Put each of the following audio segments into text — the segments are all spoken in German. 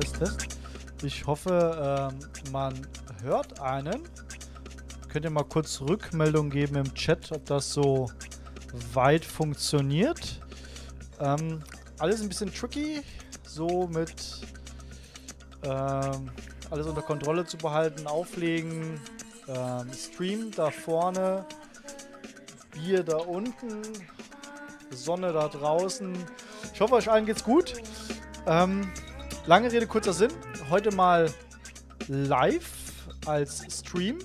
Test, Test. Ich hoffe, ähm, man hört einen. Könnt ihr mal kurz Rückmeldung geben im Chat, ob das so weit funktioniert. Ähm, alles ein bisschen tricky, so mit ähm, alles unter Kontrolle zu behalten, auflegen, ähm, Stream da vorne, Bier da unten, Sonne da draußen. Ich hoffe, euch allen geht's gut. Ähm, lange Rede, kurzer Sinn. Heute mal live als Stream,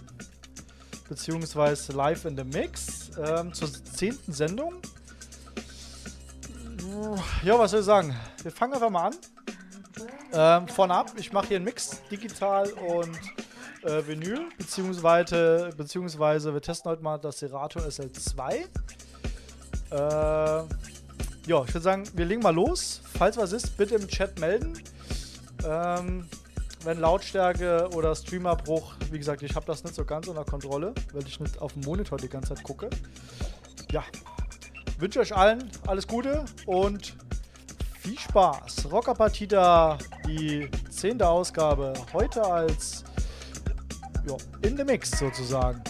beziehungsweise live in the Mix ähm, zur zehnten Sendung. Ja, was soll ich sagen? Wir fangen einfach mal an. Ähm, vorne ab, ich mache hier einen Mix, digital und äh, Vinyl, beziehungsweise, beziehungsweise wir testen heute mal das Serato SL2. Äh, ja, ich würde sagen, wir legen mal los. Falls was ist, bitte im Chat melden. Ähm, wenn Lautstärke oder Streamerbruch, wie gesagt, ich habe das nicht so ganz unter Kontrolle, weil ich nicht auf dem Monitor die ganze Zeit gucke. Ja, wünsche euch allen alles Gute und viel Spaß. Rocker Partita, die zehnte Ausgabe, heute als ja, in the Mix sozusagen.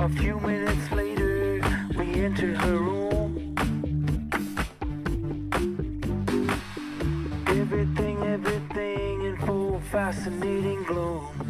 A few minutes later, we entered her room. Everything, everything in full fascinating gloom.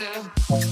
to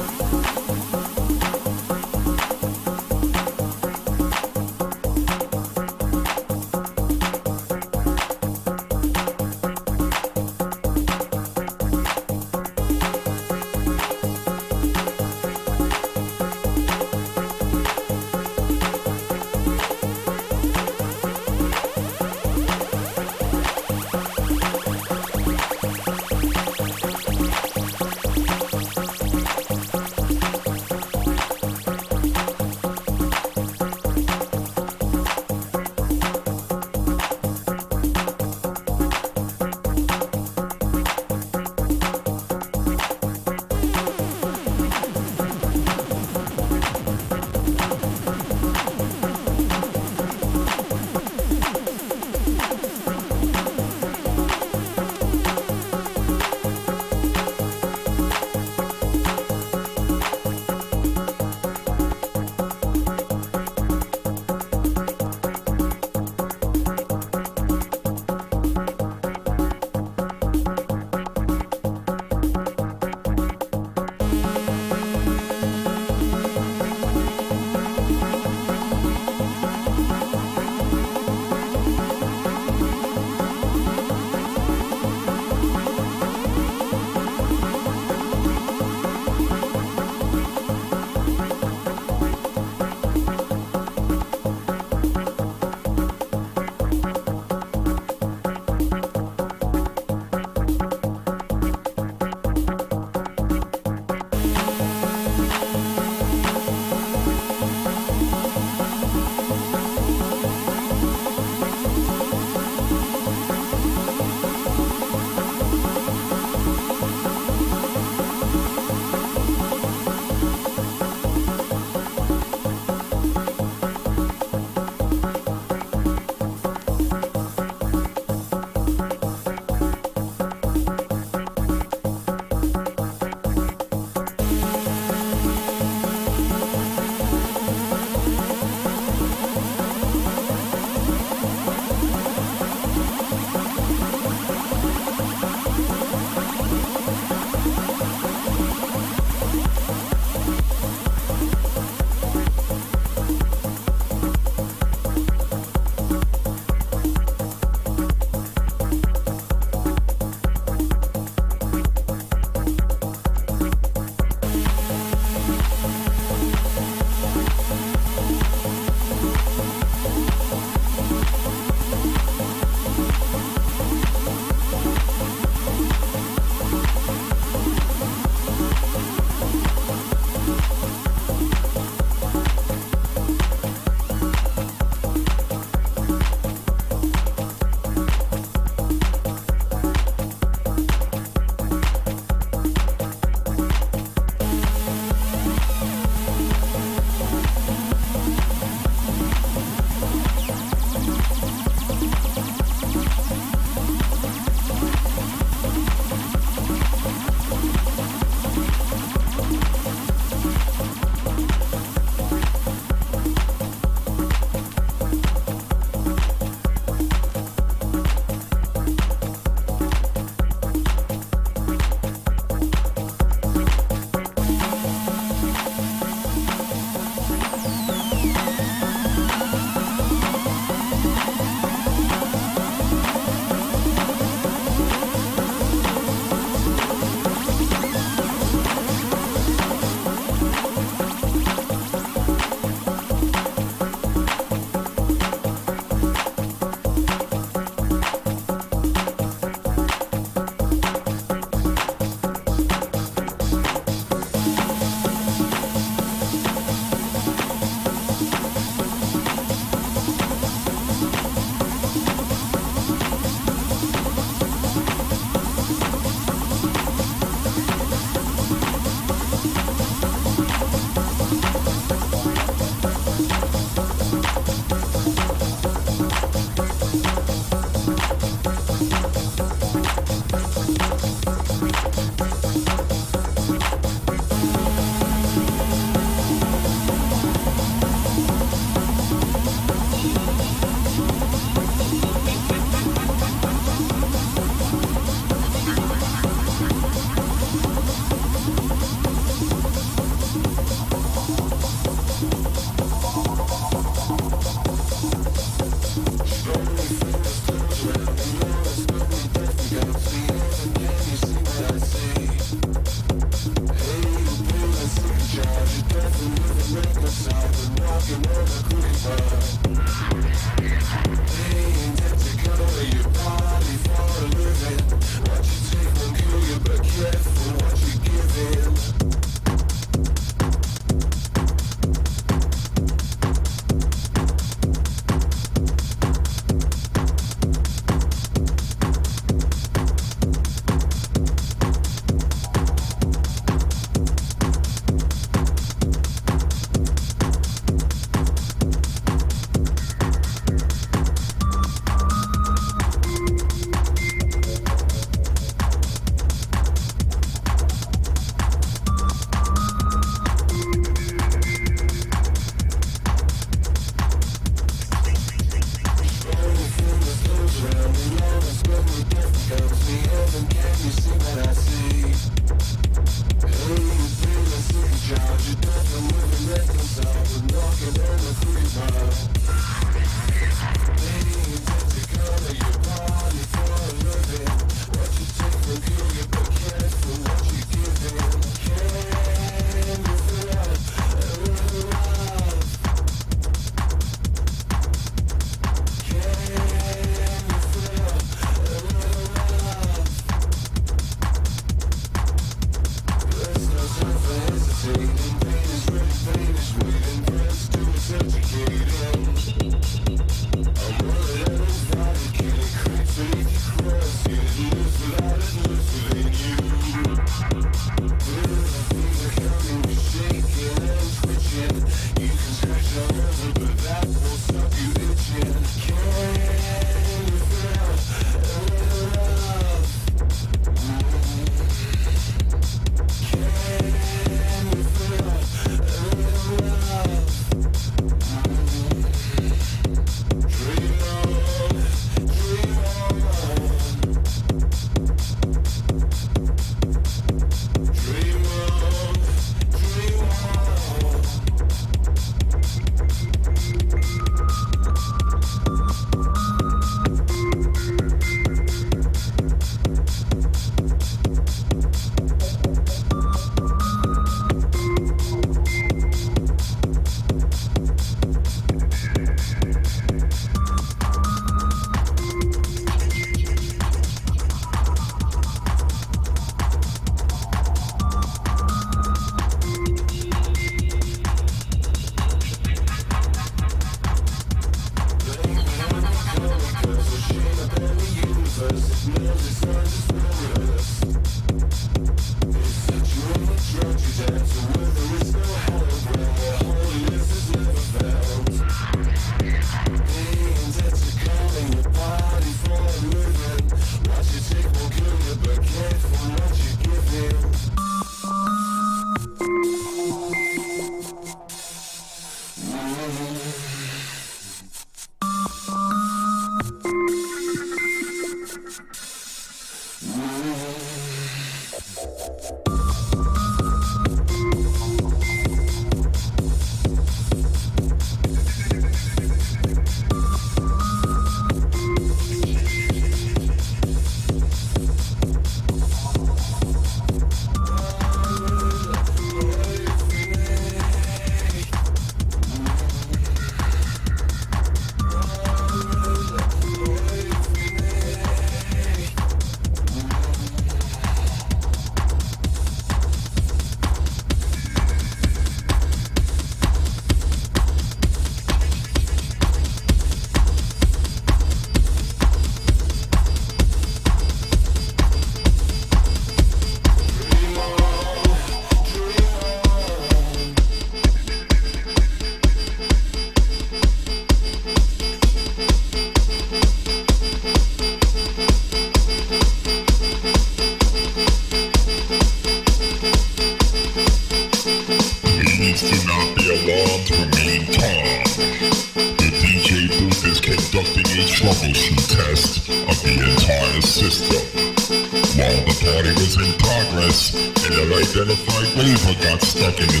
happiness.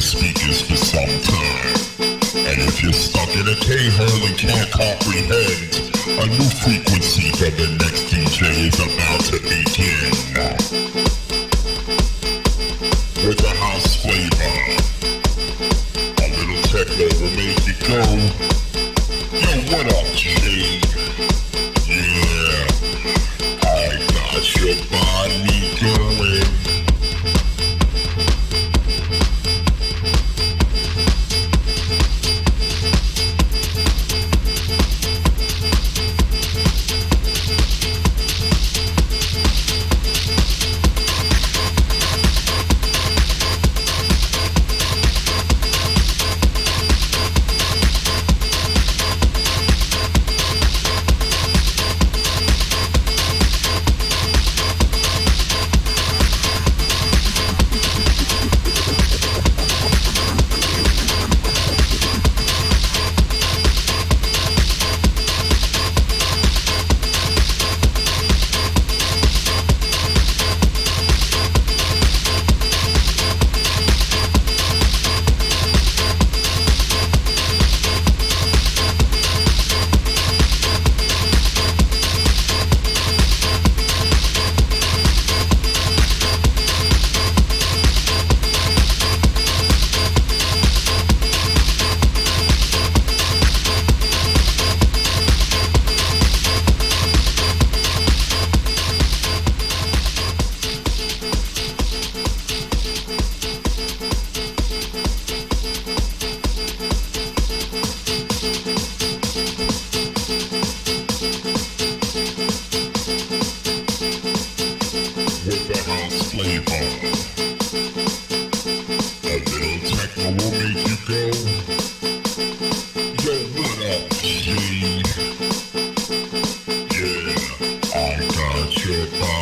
Yeah, I got your body.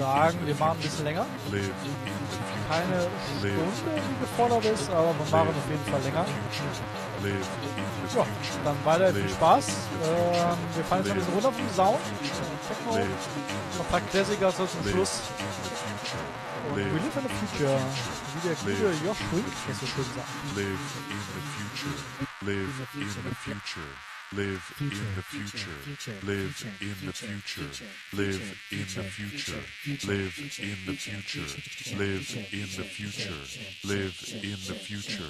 Sagen, wir machen ein bisschen länger. Keine Stunde, die gefordert ist, aber wir machen auf jeden Fall länger. Ja, dann weiter viel Spaß. Ähm, wir fahren jetzt ein bisschen runter vom Sound. Techno, noch ein paar Klassiker so zum Schluss. Und we live in the future. Wie der gute Josh Wink das so schön sagt. Live in the future. Live in the future. live in the future, live in the future, live in the future, live in the future, live in the future, live in the future,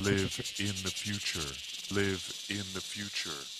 live in the future, live in the future.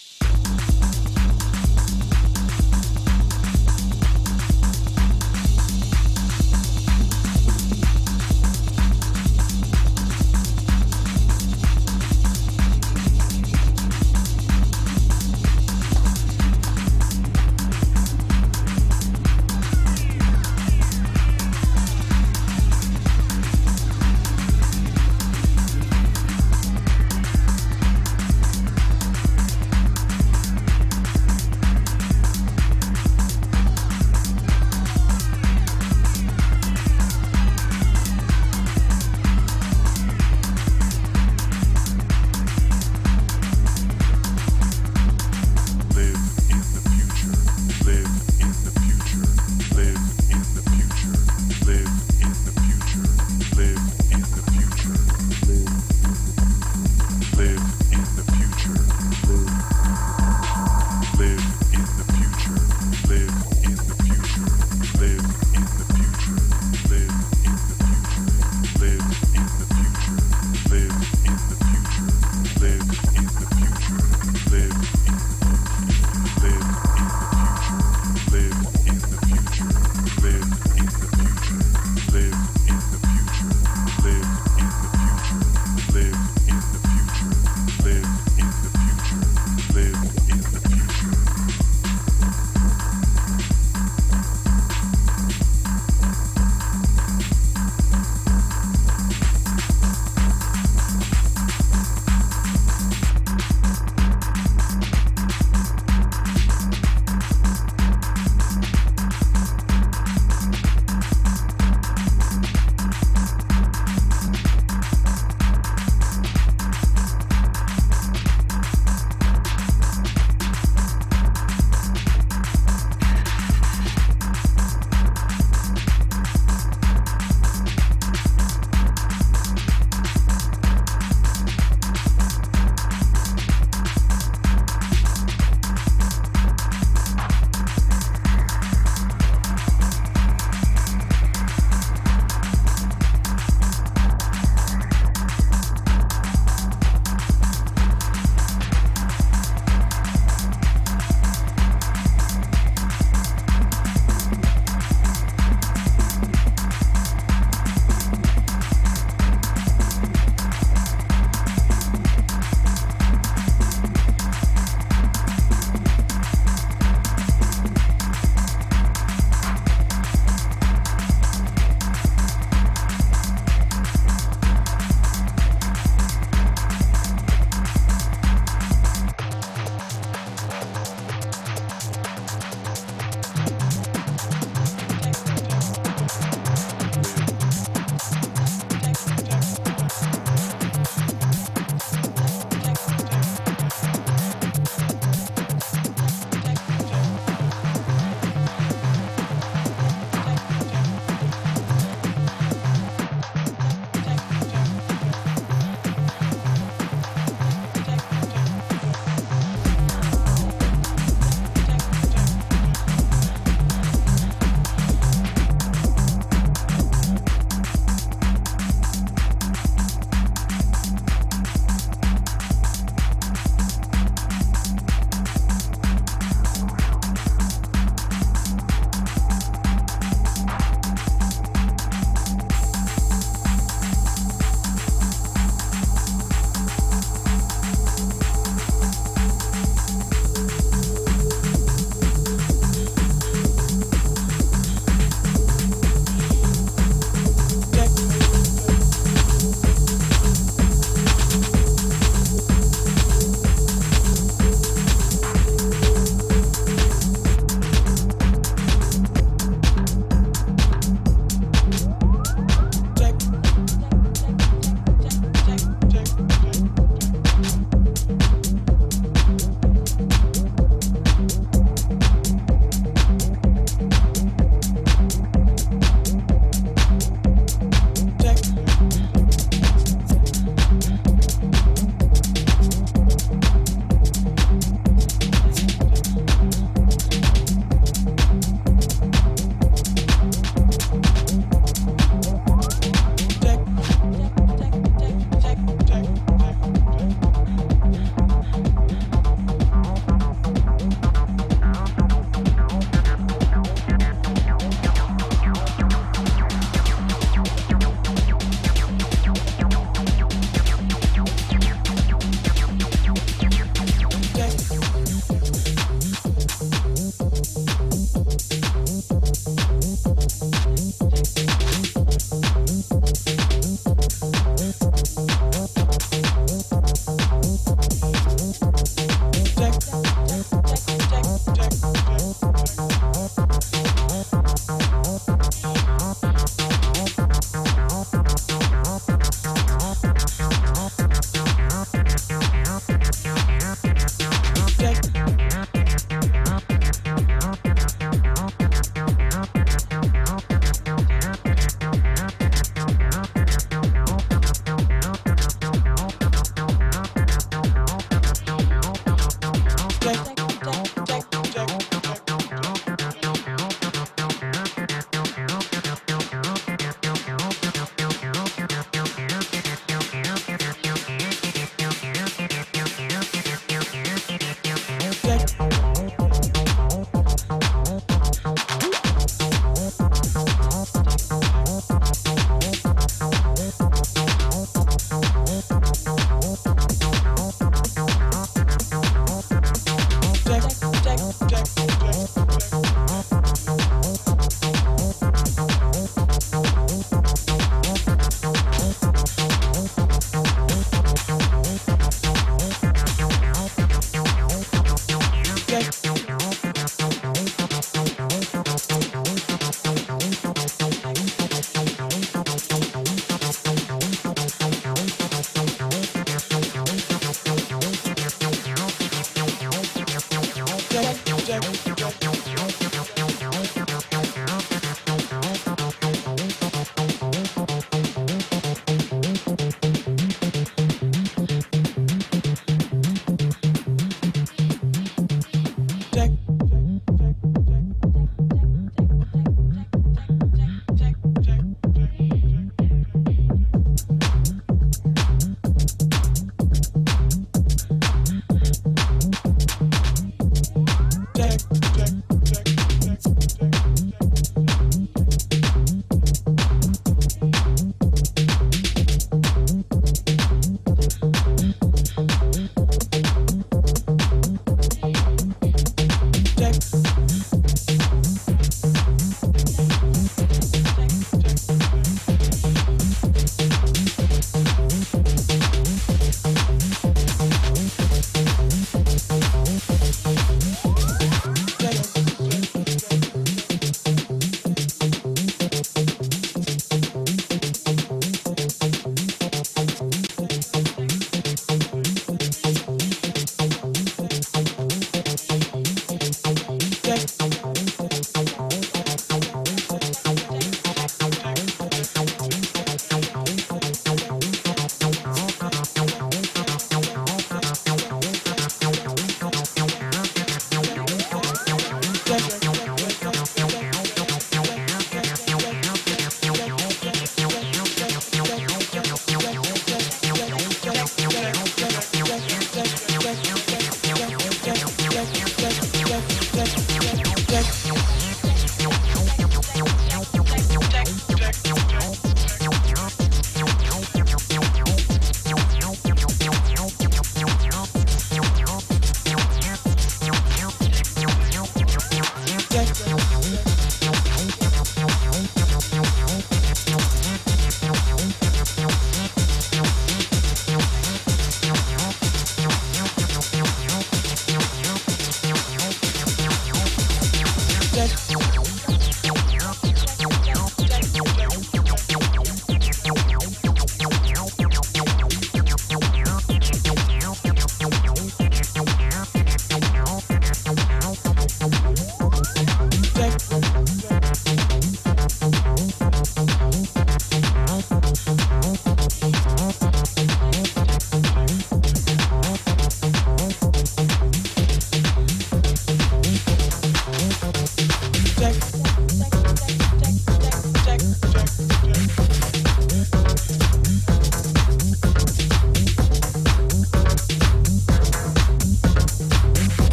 yet.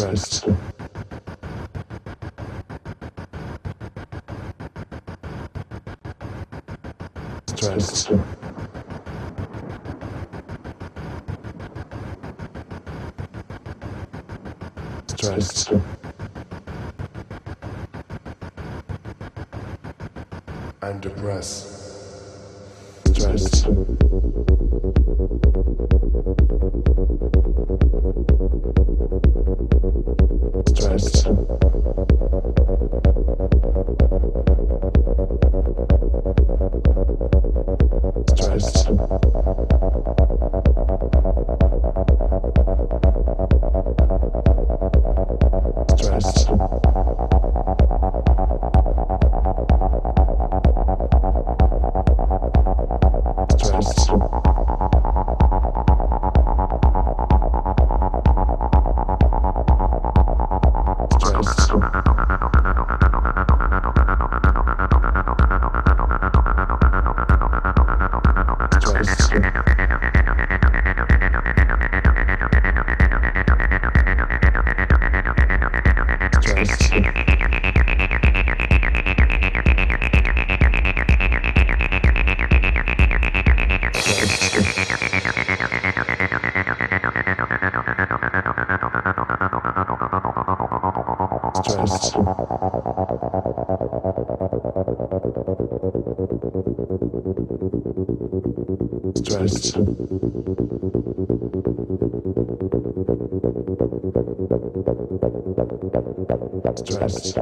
Stressed, stressed, stressed, and depressed. Stressed. Beats. Stressed.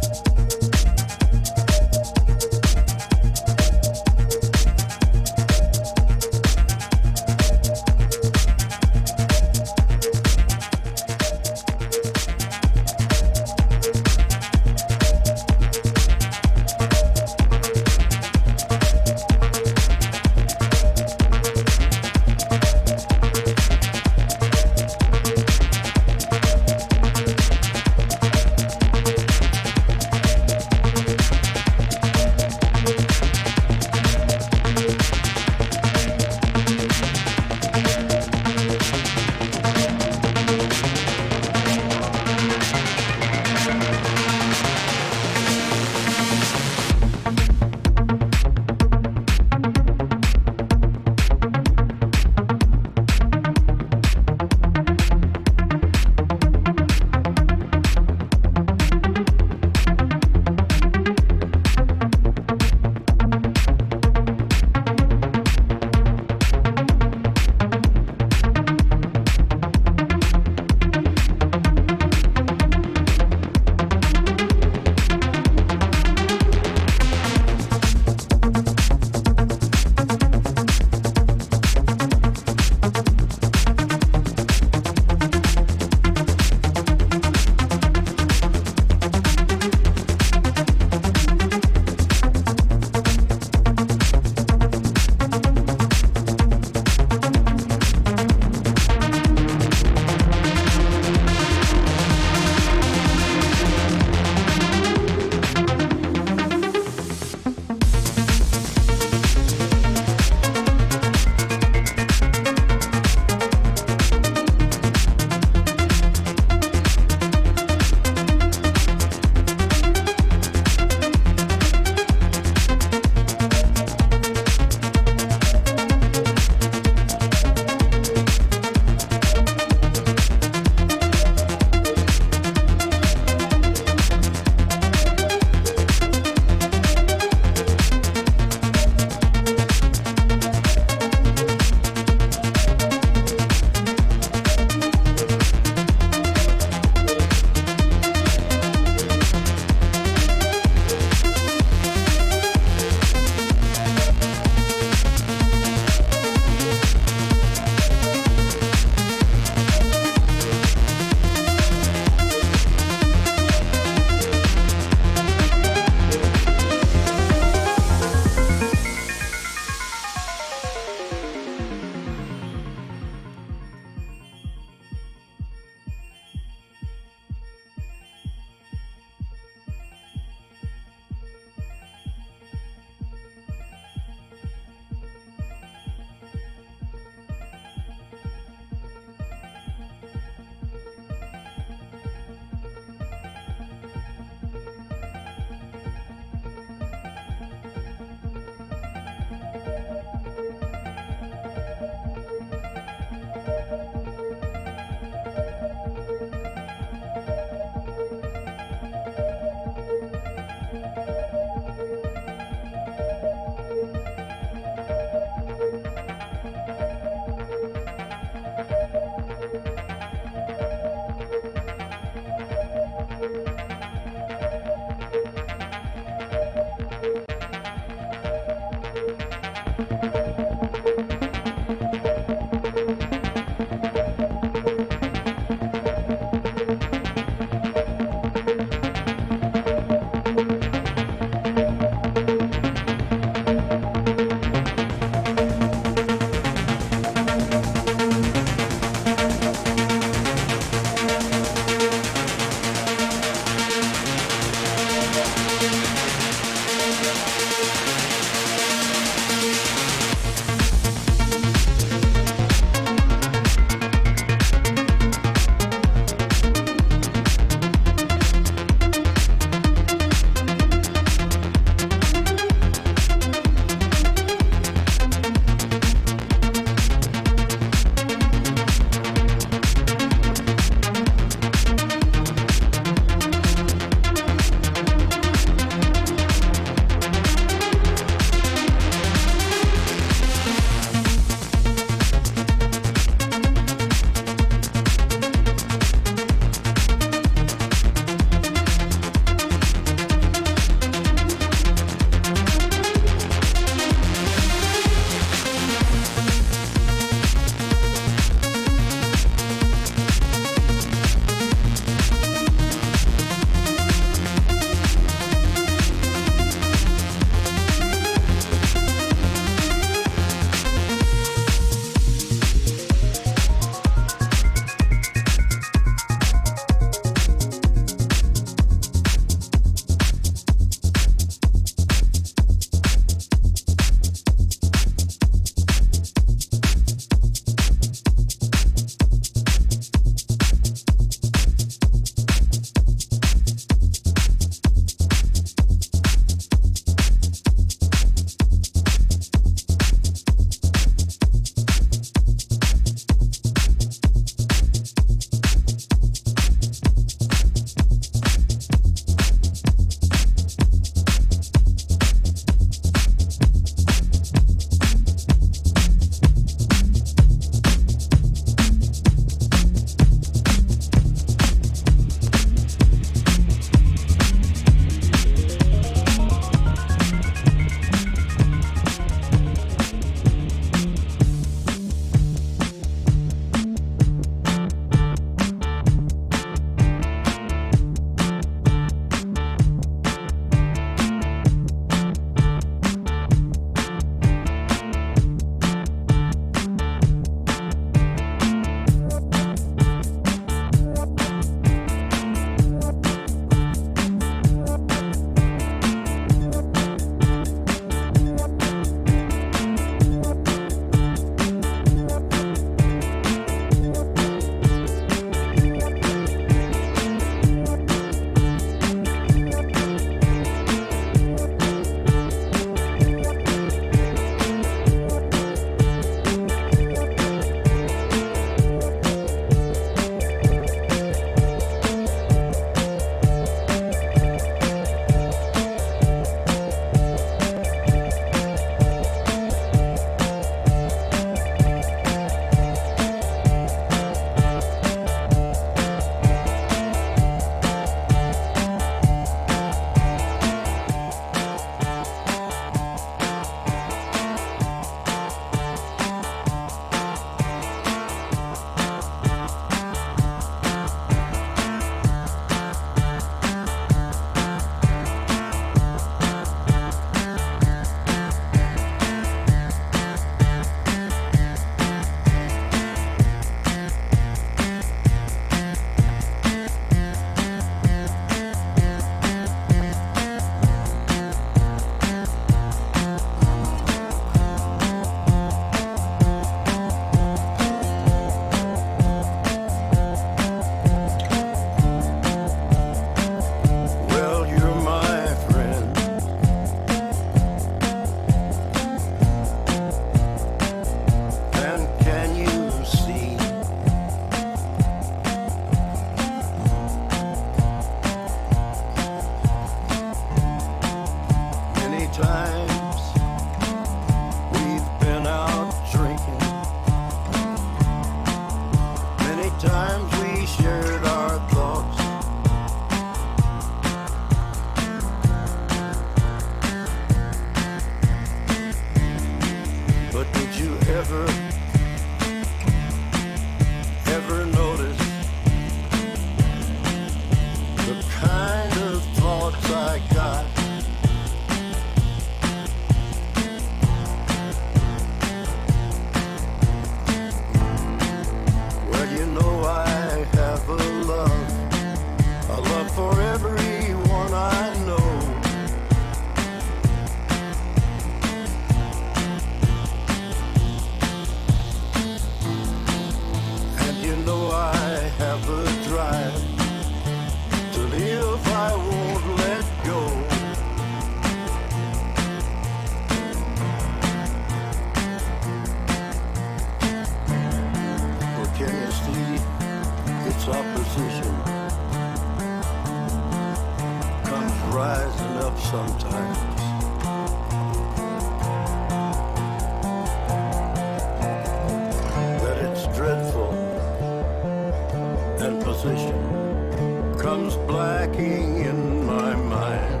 Position comes blacking in my mind.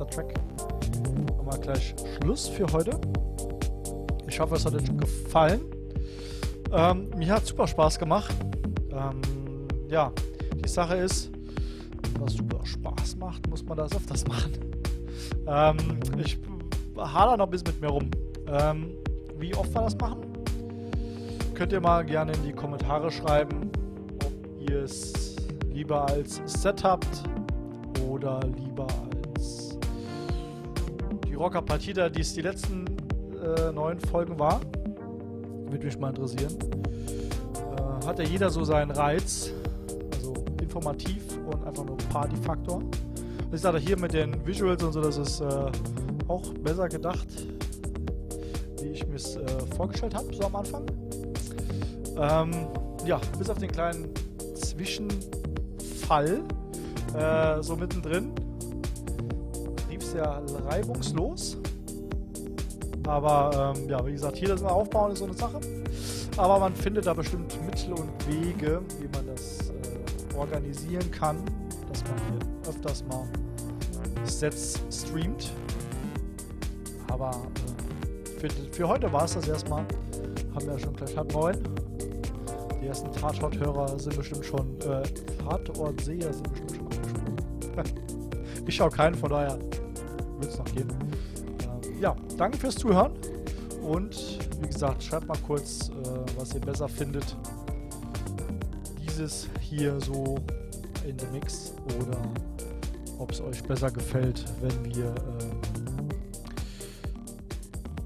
Vorverletzter Track. Machen wir gleich Schluss für heute. Ich hoffe, es hat euch gefallen. Ähm, mir hat super Spaß gemacht. Ähm, ja, die Sache ist, was super Spaß macht, muss man das öfters machen. Ähm, ich hader noch ein bisschen mit mir rum. Ähm, wie oft wir das machen? Könnt ihr mal gerne in die Kommentare schreiben, ob ihr es lieber als Set Rocker Partida, die es die letzten äh, neun Folgen war. Würde mich mal interessieren. Äh, hat ja jeder so seinen Reiz. Also informativ und einfach nur Party-Faktor. Und ich sage hier mit den Visuals und so, das ist äh, auch besser gedacht, wie ich mir es äh, vorgestellt habe, so am Anfang. Ähm, ja, bis auf den kleinen Zwischenfall, äh, so mittendrin, ja reibungslos. Aber ähm, ja, wie gesagt, hier das mal aufbauen ist so eine Sache. Aber man findet da bestimmt Mittel und Wege, wie man das äh, organisieren kann, dass man hier öfters mal Sets streamt. Aber äh, für, für heute war es das erstmal. Haben wir ja schon gleich halb neun. Die ersten Tatort-Hörer sind bestimmt schon, äh, Tatort-Seher sind bestimmt schon angesprochen. ich schaue keinen, von daher danke fürs Zuhören Und wie gesagt, schreibt mal kurz, äh, was ihr besser findet. Dieses hier so in dem Mix oder ob es euch besser gefällt, wenn wir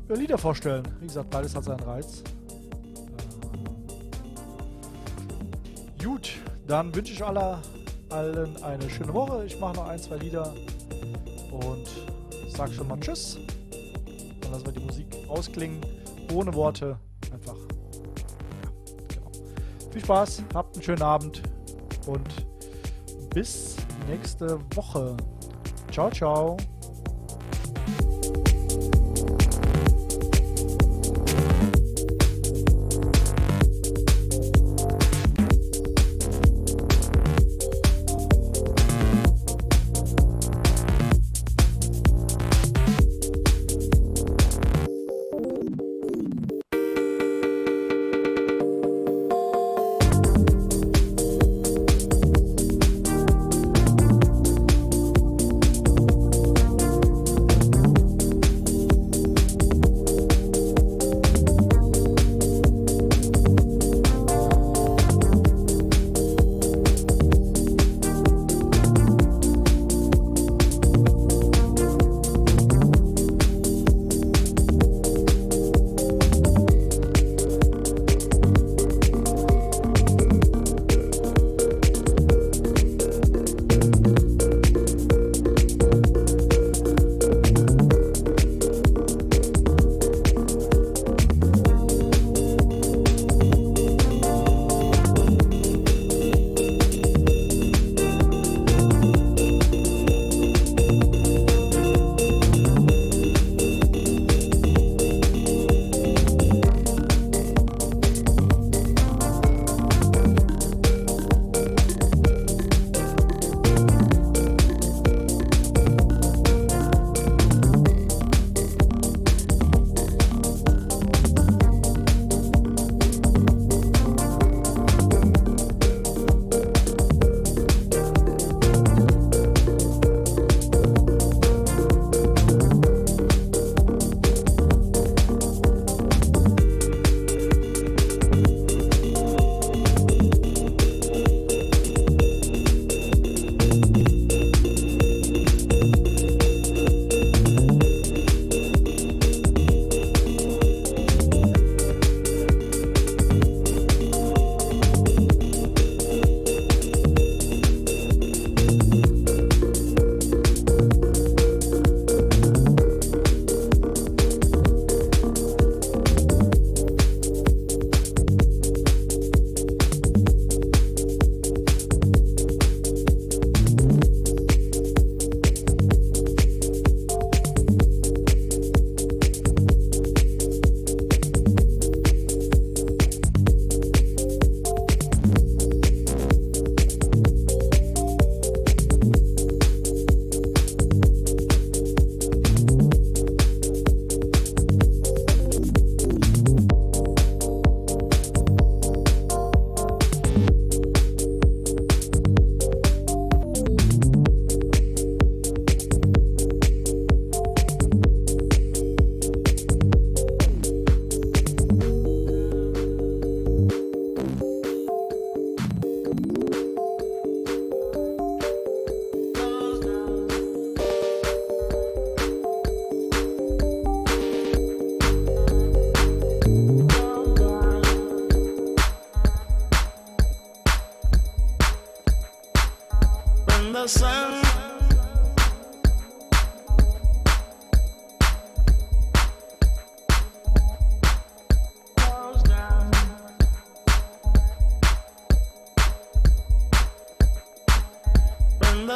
äh, Lieder vorstellen. Wie gesagt, beides hat seinen Reiz. Äh, gut, dann wünsche ich aller, allen eine schöne Woche. Ich mache noch ein, zwei Lieder und sag schon mal Tschüss. Ausklingen, ohne Worte. Einfach. Ja, genau. Viel Spaß, habt einen schönen Abend und bis nächste Woche. Ciao, ciao. The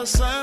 sun.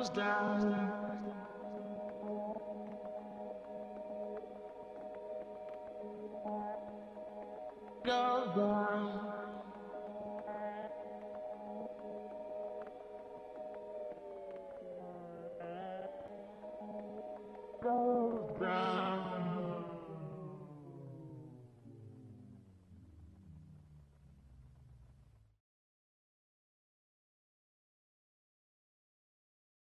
Goes down.